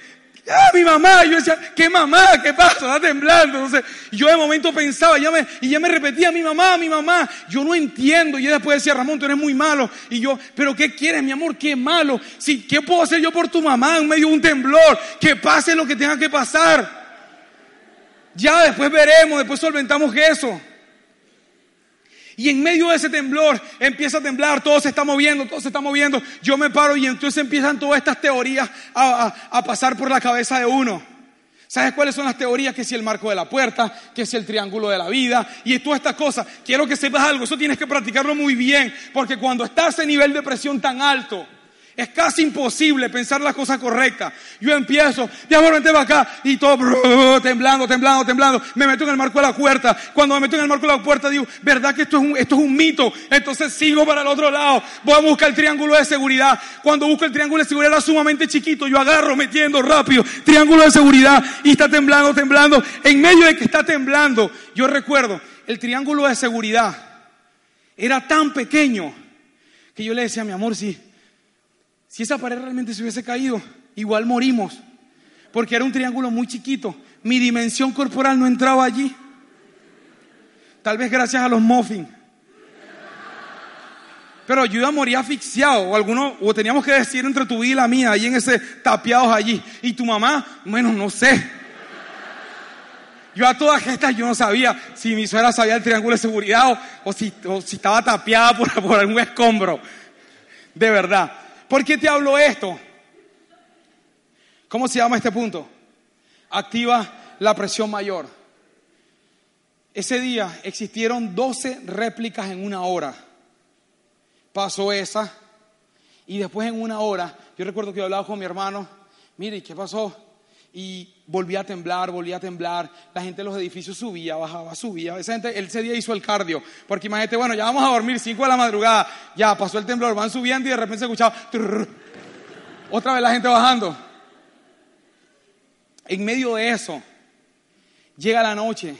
¡Ah, mi mamá! Yo decía, ¿qué mamá? ¿Qué pasa? Está temblando. Entonces, yo de momento pensaba, y ya me repetía, mi mamá, mi mamá. Yo no entiendo. Y ella después decía, Ramón, tú eres muy malo. Y yo, ¿pero qué quieres, mi amor? ¿Qué malo? Si, ¿Qué puedo hacer yo por tu mamá en medio de un temblor? Que pase lo que tenga que pasar. Ya después veremos, después solventamos eso. Y en medio de ese temblor empieza a temblar, todo se está moviendo, todo se está moviendo. Yo me paro y entonces empiezan todas estas teorías a, pasar por la cabeza de uno. ¿Sabes cuáles son las teorías? Que si el marco de la puerta, que si el triángulo de la vida y todas estas cosas. Quiero que sepas algo, eso tienes que practicarlo muy bien, porque cuando estás en nivel de presión tan alto, es casi imposible pensar las cosas correctas. Yo empiezo, ya vente para acá, y todo temblando, temblando, temblando. Me meto en el marco de la puerta. Cuando me meto en el marco de la puerta, digo, ¿verdad que esto es un, esto es un mito? Entonces sigo para el otro lado. Voy a buscar el triángulo de seguridad. Cuando busco el triángulo de seguridad era sumamente chiquito. Yo agarro metiendo rápido. Triángulo de seguridad. Y está temblando, temblando. En medio de que está temblando, yo recuerdo, el triángulo de seguridad era tan pequeño que yo le decía mi amor, sí si esa pared realmente se hubiese caído, igual morimos. Porque era un triángulo muy chiquito. Mi dimensión corporal no entraba allí. Tal vez gracias a los muffins. Pero yo iba a morir asfixiado. O alguno, o teníamos que decir entre tu vida y la mía, ahí en ese tapiados allí. Y tu mamá, bueno, no sé. Yo a todas estas yo no sabía si mi suegra sabía el triángulo de seguridad o, si, si, estaba tapiada por, por algún escombro. De verdad. ¿Por qué te hablo esto? ¿Cómo se llama este punto? Activa la presión mayor. Ese día existieron 12 réplicas en una hora. Pasó esa y después en una hora, yo recuerdo que yo hablaba con mi hermano, mire, ¿qué pasó? Y volvía a temblar, volvía a temblar, la gente de los edificios subía, bajaba, subía. Esa gente, ese día hizo el cardio, porque imagínate, bueno, ya vamos a dormir 5 de la madrugada, ya pasó el temblor, van subiendo y de repente se escuchaba, otra vez la gente bajando. En medio de eso, llega la noche,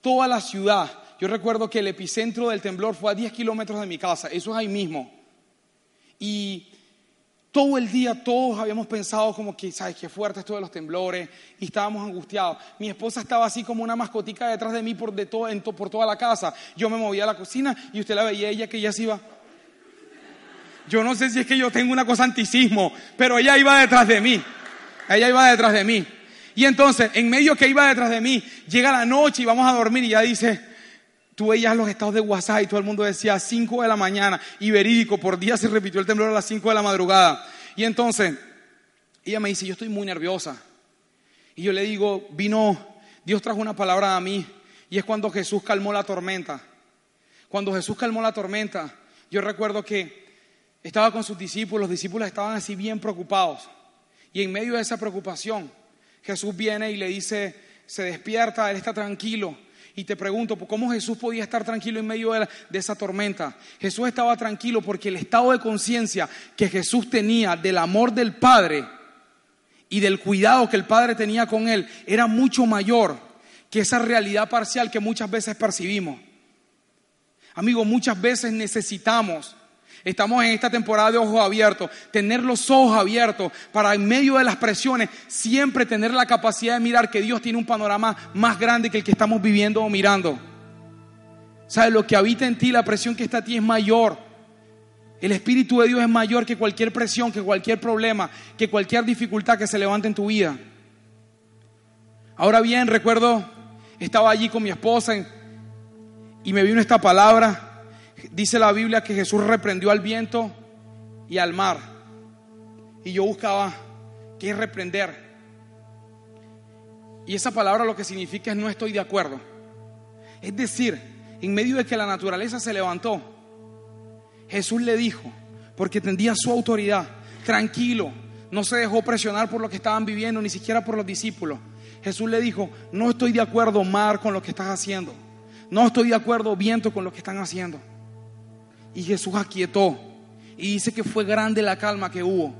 toda la ciudad, yo recuerdo que el epicentro del temblor fue a 10 kilómetros de mi casa, eso es ahí mismo. Y todo el día todos habíamos pensado como que, ¿sabes qué fuerte esto de los temblores? Y estábamos angustiados. Mi esposa estaba así como una mascotica detrás de mí por, de todo, por toda la casa. Yo me movía a la cocina y usted la veía ella que ya se iba. Yo no sé si es que yo tengo una cosa anticismo, pero ella iba detrás de mí. Ella iba detrás de mí. Y entonces, en medio que iba detrás de mí, llega la noche y vamos a dormir y ya dice, tú veías los estados de WhatsApp y todo el mundo decía 5 de la mañana y verídico, por día se repitió el temblor a las 5 de la madrugada. Y entonces ella me dice, yo estoy muy nerviosa. Y yo le digo, vino, Dios trajo una palabra a mí y es cuando Jesús calmó la tormenta. Cuando Jesús calmó la tormenta, yo recuerdo que estaba con sus discípulos, los discípulos estaban así bien preocupados. Y en medio de esa preocupación, Jesús viene y le dice, se despierta, él está tranquilo y te pregunto, ¿cómo Jesús podía estar tranquilo en medio de, esa tormenta? Jesús estaba tranquilo porque el estado de conciencia que Jesús tenía del amor del Padre y del cuidado que el padre tenía con él era mucho mayor que esa realidad parcial que muchas veces percibimos. Amigo, muchas veces necesitamos, estamos en esta temporada de ojos abiertos, tener los ojos abiertos para en medio de las presiones siempre tener la capacidad de mirar que Dios tiene un panorama más grande que el que estamos viviendo o mirando. ¿Sabes? Lo que habita en ti, la presión que está a ti es mayor. El Espíritu de Dios es mayor que cualquier presión, que cualquier problema, que cualquier dificultad que se levante en tu vida. Ahora bien, recuerdo, estaba allí con mi esposa y me vino esta palabra. Dice la Biblia que Jesús reprendió al viento y al mar. Y yo buscaba qué es reprender. Y esa palabra lo que significa es no estoy de acuerdo. Es decir, en medio de que la naturaleza se levantó, Jesús le dijo, porque tendía su autoridad, tranquilo, no se dejó presionar por lo que estaban viviendo, ni siquiera por los discípulos. Jesús le dijo, no estoy de acuerdo, mar, con lo que estás haciendo. No estoy de acuerdo, viento, con lo que están haciendo. Y Jesús aquietó. Y dice que fue grande la calma que hubo.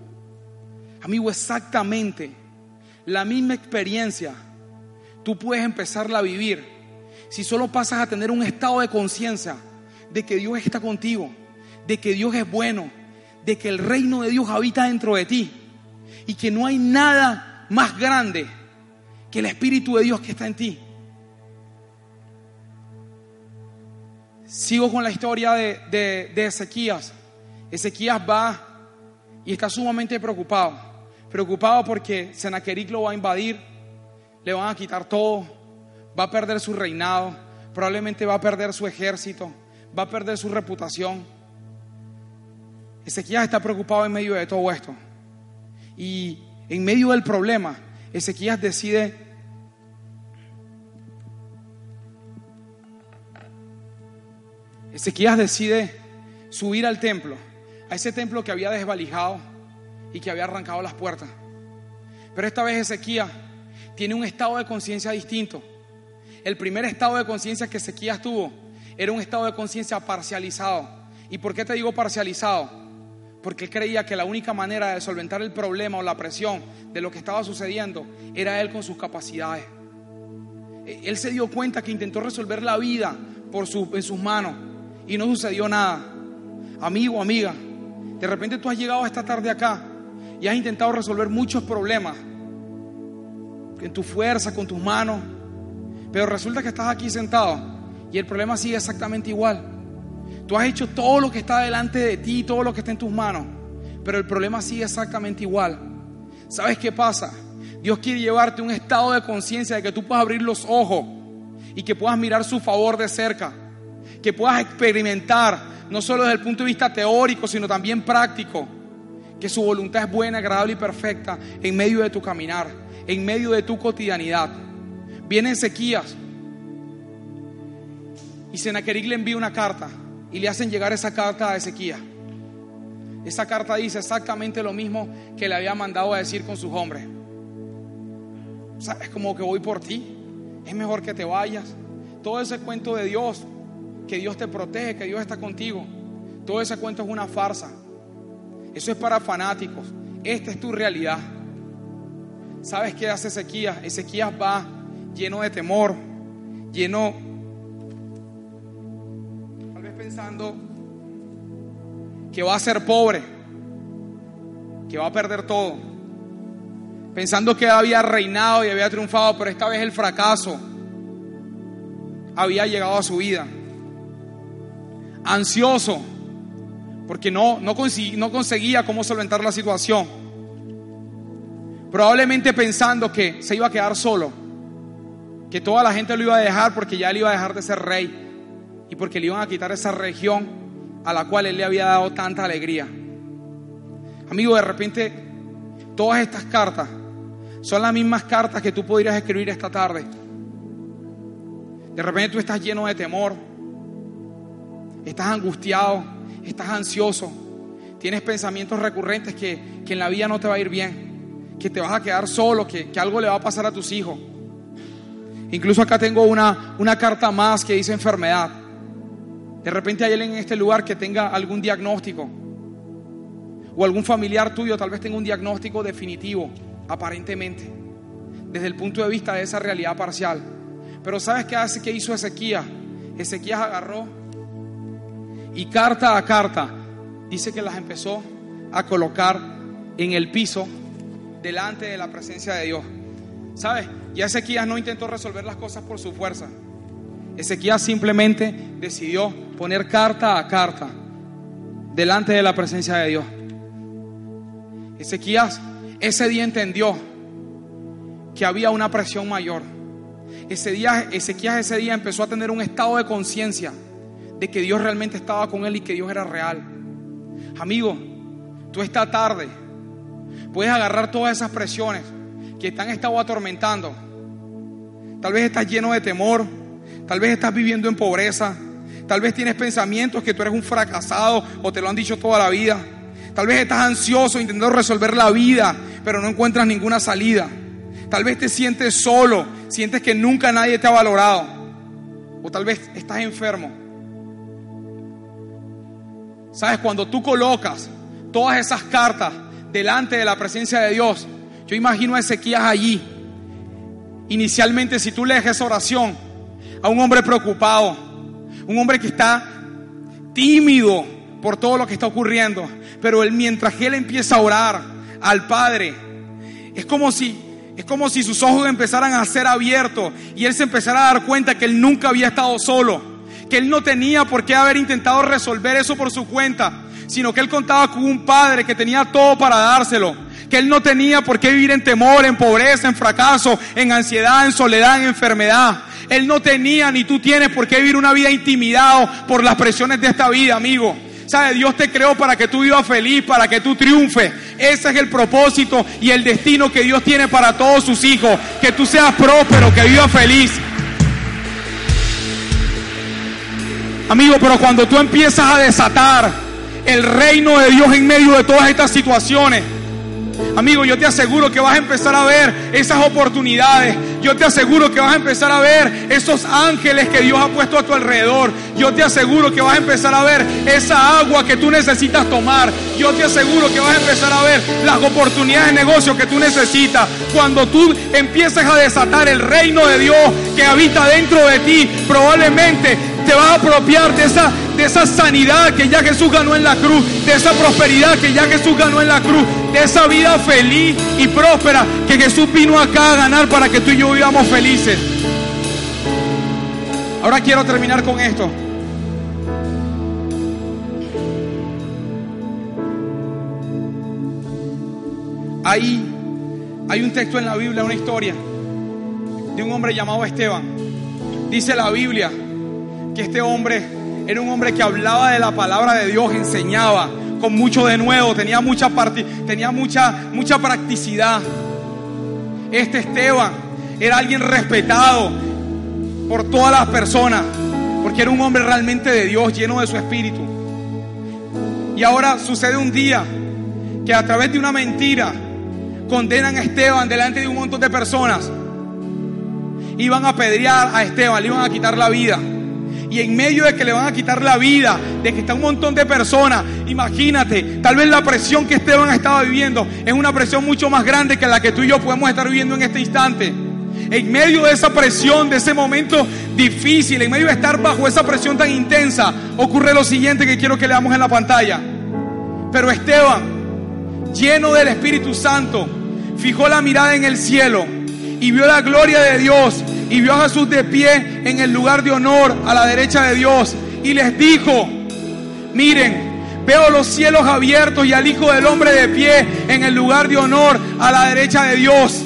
Amigo, exactamente la misma experiencia tú puedes empezarla a vivir si solo pasas a tener un estado de conciencia de que Dios está contigo, de que Dios es bueno, de que el reino de Dios habita dentro de ti y que no hay nada más grande que el Espíritu de Dios que está en ti. Sigo con la historia de, Ezequías. Ezequías va y está sumamente preocupado. Preocupado porque Sennacherib lo va a invadir, le van a quitar todo, va a perder su reinado, probablemente va a perder su ejército, va a perder su reputación. Ezequías está preocupado en medio de todo esto. Y en medio del problema, Ezequías decide Ezequías decide subir al templo, a ese templo que había desvalijado y que había arrancado las puertas. Pero esta vez Ezequías tiene un estado de conciencia distinto. El primer estado de conciencia que Ezequías tuvo era un estado de conciencia parcializado. ¿Y por qué te digo parcializado? Porque él creía que la única manera de solventar el problema o la presión de lo que estaba sucediendo era él con sus capacidades. Él se dio cuenta que intentó resolver la vida por en sus manos y no sucedió nada. Amigo, amiga, de repente tú has llegado esta tarde acá y has intentado resolver muchos problemas en tu fuerza, con tus manos, pero resulta que estás aquí sentado y el problema sigue exactamente igual. Tú has hecho todo lo que está delante de ti, todo lo que está en tus manos, pero el problema sigue exactamente igual. ¿Sabes qué pasa? Dios quiere llevarte a un estado de conciencia de que tú puedas abrir los ojos y que puedas mirar su favor de cerca que puedas experimentar, no solo desde el punto de vista teórico, sino también práctico, que su voluntad es buena, agradable y perfecta en medio de tu caminar, en medio de tu cotidianidad. Viene Ezequías y Senaqueric le envía una carta y le hacen llegar esa carta a Ezequías. Esa carta dice exactamente lo mismo que le había mandado a decir con sus hombres. es como que voy por ti, es mejor que te vayas. Todo ese cuento de Dios que Dios te protege, que Dios está contigo. Todo ese cuento es una farsa. Eso es para fanáticos. Esta es tu realidad. ¿Sabes qué hace Ezequías? Ezequías va lleno de temor, lleno, tal vez pensando que va a ser pobre, que va a perder todo, pensando que había reinado y había triunfado, pero esta vez el fracaso había llegado a su vida ansioso, porque no, no, no conseguía cómo solventar la situación. Probablemente pensando que se iba a quedar solo, que toda la gente lo iba a dejar porque ya él iba a dejar de ser rey y porque le iban a quitar esa región a la cual él le había dado tanta alegría. Amigo, de repente todas estas cartas son las mismas cartas que tú podrías escribir esta tarde. De repente tú estás lleno de temor, estás angustiado, estás ansioso, tienes pensamientos recurrentes que, en la vida no te va a ir bien, que te vas a quedar solo, que, algo le va a pasar a tus hijos. Incluso acá tengo una, una carta más que dice enfermedad. De repente hay alguien en este lugar que tenga algún diagnóstico o algún familiar tuyo tal vez tenga un diagnóstico definitivo aparentemente, desde el punto de vista de esa realidad parcial. Pero ¿sabes qué hace que hizo Ezequías? Ezequías agarró y carta a carta dice que las empezó a colocar en el piso delante de la presencia de Dios. ¿Sabes? Ya Ezequías no intentó resolver las cosas por su fuerza. Ezequías simplemente decidió poner carta a carta delante de la presencia de Dios. Ezequías ese día entendió que había una presión mayor. Ese día, Ezequías ese día empezó a tener un estado de conciencia de que Dios realmente estaba con él y que Dios era real. Amigo, tú esta tarde puedes agarrar todas esas presiones que te han estado atormentando. Tal vez estás lleno de temor, tal vez estás viviendo en pobreza, tal vez tienes pensamientos que tú eres un fracasado o te lo han dicho toda la vida. Tal vez estás ansioso intentando resolver la vida, pero no encuentras ninguna salida. Tal vez te sientes solo, sientes que nunca nadie te ha valorado. O tal vez estás enfermo. Sabes, cuando tú colocas todas esas cartas delante de la presencia de Dios, yo imagino a Ezequías allí. Inicialmente, si tú lees esa oración, a un hombre preocupado, un hombre que está tímido por todo lo que está ocurriendo, pero él mientras él empieza a orar al Padre, es como si es como si sus ojos empezaran a ser abiertos y él se empezara a dar cuenta que él nunca había estado solo, que él no tenía por qué haber intentado resolver eso por su cuenta, sino que él contaba con un padre que tenía todo para dárselo, que él no tenía por qué vivir en temor, en pobreza, en fracaso, en ansiedad, en soledad, en enfermedad. Él no tenía ni tú tienes por qué vivir una vida intimidado por las presiones de esta vida, amigo. ¿Sabe? Dios te creó para que tú vivas feliz, para que tú triunfes. Ese es el propósito y el destino que Dios tiene para todos sus hijos. Que tú seas próspero, que vivas feliz. Amigo, pero cuando tú empiezas a desatar el reino de Dios en medio de todas estas situaciones, Amigo, yo te aseguro que vas a empezar a ver esas oportunidades. Yo te aseguro que vas a empezar a ver esos ángeles que Dios ha puesto a tu alrededor. Yo te aseguro que vas a empezar a ver esa agua que tú necesitas tomar. Yo te aseguro que vas a empezar a ver las oportunidades de negocio que tú necesitas. Cuando tú empiezas a desatar el reino de Dios que habita dentro de ti, probablemente te vas a apropiar de esa, de esa sanidad que ya Jesús ganó en la cruz, de esa prosperidad que ya Jesús ganó en la cruz, de esa vida feliz y próspera que Jesús vino acá a ganar para que tú y yo vivamos felices. Ahora quiero terminar con esto. Ahí hay un texto en la Biblia, una historia de un hombre llamado Esteban. Dice la Biblia que este hombre era un hombre que hablaba de la palabra de Dios, enseñaba con mucho de nuevo, tenía mucha tenía mucha mucha practicidad. Este Esteban era alguien respetado por todas las personas, porque era un hombre realmente de Dios, lleno de su espíritu. Y ahora sucede un día que a través de una mentira condenan a Esteban delante de un montón de personas. Iban a apedrear a Esteban, le iban a quitar la vida. Y en medio de que le van a quitar la vida, de que está un montón de personas, imagínate, tal vez la presión que Esteban estaba viviendo es una presión mucho más grande que la que tú y yo podemos estar viviendo en este instante. En medio de esa presión, de ese momento difícil, en medio de estar bajo esa presión tan intensa, ocurre lo siguiente que quiero que leamos en la pantalla. Pero Esteban, lleno del Espíritu Santo, fijó la mirada en el cielo y vio la gloria de Dios y vio a Jesús de pie en el lugar de honor a la derecha de Dios y les dijo, miren, veo los cielos abiertos y al Hijo del Hombre de pie en el lugar de honor a la derecha de Dios.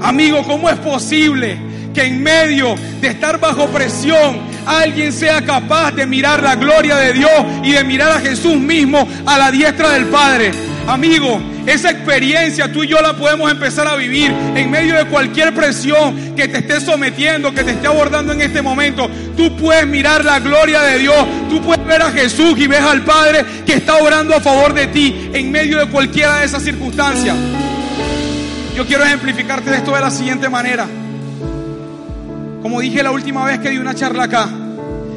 Amigo, ¿cómo es posible que en medio de estar bajo presión alguien sea capaz de mirar la gloria de Dios y de mirar a Jesús mismo a la diestra del Padre? Amigo, esa experiencia tú y yo la podemos empezar a vivir en medio de cualquier presión que te esté sometiendo, que te esté abordando en este momento. Tú puedes mirar la gloria de Dios, tú puedes ver a Jesús y ves al Padre que está orando a favor de ti en medio de cualquiera de esas circunstancias. Yo quiero ejemplificarte esto de la siguiente manera. Como dije la última vez que di una charla acá,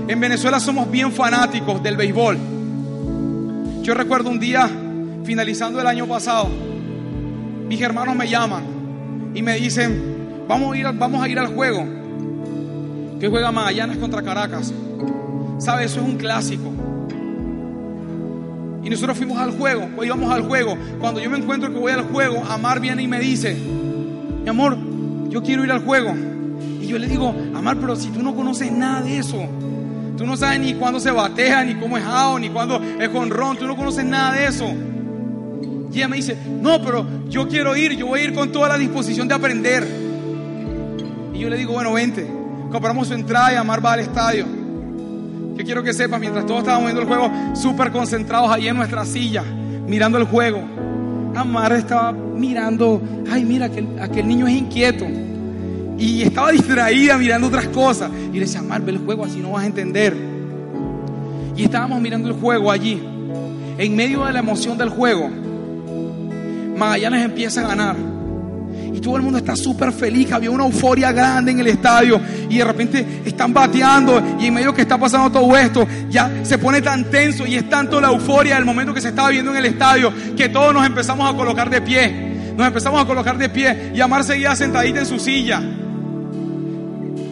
en Venezuela somos bien fanáticos del béisbol. Yo recuerdo un día finalizando el año pasado, mis hermanos me llaman y me dicen, vamos a ir, vamos a ir al juego que juega Magallanes contra Caracas. ¿Sabe? Eso es un clásico. Y nosotros fuimos al juego, pues íbamos al juego. Cuando yo me encuentro que voy al juego, Amar viene y me dice, mi amor, yo quiero ir al juego. Y yo le digo, Amar, pero si tú no conoces nada de eso, tú no sabes ni cuándo se batea, ni cómo es AO, ni cuándo es con ron, tú no conoces nada de eso. Ella me dice, no, pero yo quiero ir, yo voy a ir con toda la disposición de aprender. Y yo le digo, bueno, vente, compramos su entrada y Amar va al estadio. Yo quiero que sepas, mientras todos estábamos viendo el juego, súper concentrados ahí en nuestra silla, mirando el juego. Amar estaba mirando, ay, mira, aquel, aquel niño es inquieto. Y estaba distraída mirando otras cosas. Y le decía, Amar, ve el juego, así no vas a entender. Y estábamos mirando el juego allí. En medio de la emoción del juego, Magallanes empieza a ganar. Y todo el mundo está súper feliz. Había una euforia grande en el estadio. Y de repente están bateando. Y en medio que está pasando todo esto, ya se pone tan tenso. Y es tanto la euforia del momento que se estaba viendo en el estadio. Que todos nos empezamos a colocar de pie. Nos empezamos a colocar de pie. Y Amar seguía sentadita en su silla.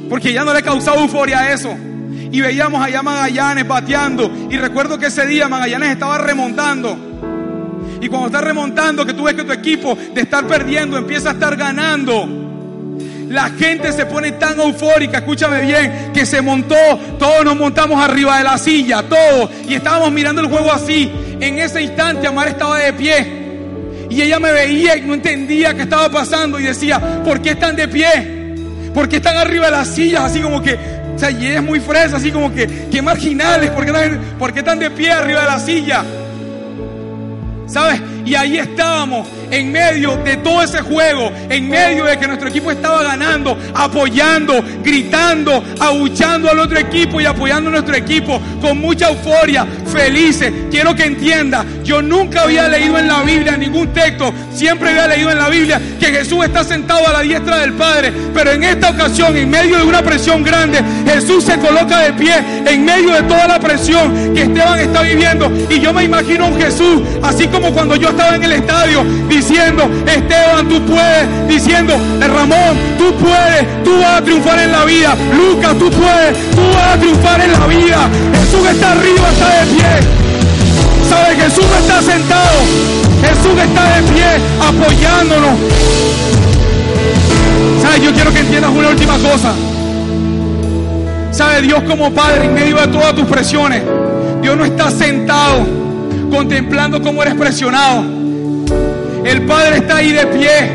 Porque ya no le causaba euforia a eso. Y veíamos allá Magallanes bateando. Y recuerdo que ese día Magallanes estaba remontando. Y cuando estás remontando, que tú ves que tu equipo de estar perdiendo empieza a estar ganando. La gente se pone tan eufórica, escúchame bien, que se montó, todos nos montamos arriba de la silla, todos, y estábamos mirando el juego así. En ese instante Amar estaba de pie. Y ella me veía y no entendía qué estaba pasando y decía, ¿por qué están de pie? ¿Por qué están arriba de las sillas? Así como que, o sea, y ella es muy fresa, así como que, qué marginales, ¿por qué, están, ¿por qué están de pie arriba de la silla? ¿Sabes? Y ahí estábamos, en medio de todo ese juego, en medio de que nuestro equipo estaba ganando, apoyando, gritando, abuchando al otro equipo y apoyando a nuestro equipo con mucha euforia, felices. Quiero que entienda, yo nunca había leído en la Biblia ningún texto, siempre había leído en la Biblia que Jesús está sentado a la diestra del Padre, pero en esta ocasión, en medio de una presión grande, Jesús se coloca de pie en medio de toda la presión que Esteban está viviendo. Y yo me imagino a un Jesús, así como cuando yo estaba en el estadio diciendo, Esteban, tú puedes, diciendo, Ramón, tú puedes, tú vas a triunfar en la vida, Lucas, tú puedes, tú vas a triunfar en la vida. Jesús está arriba, está de pie. ¿Sabe? Jesús no está sentado, Jesús está de pie apoyándonos. ¿Sabe? Yo quiero que entiendas una última cosa. ¿Sabe? Dios como Padre en medio de todas tus presiones, Dios no está sentado contemplando cómo eres presionado. El Padre está ahí de pie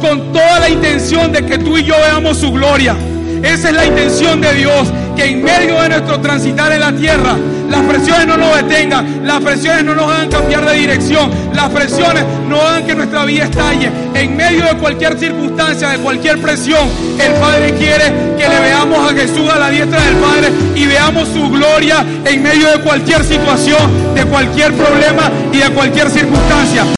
con toda la intención de que tú y yo veamos su gloria. Esa es la intención de Dios, que en medio de nuestro transitar en la tierra, las presiones no nos detengan, las presiones no nos hagan cambiar de dirección, las presiones no hagan que nuestra vida estalle. En medio de cualquier circunstancia, de cualquier presión, el Padre quiere que le veamos a Jesús a la diestra del Padre y veamos su gloria en medio de cualquier situación, de cualquier problema y de cualquier circunstancia.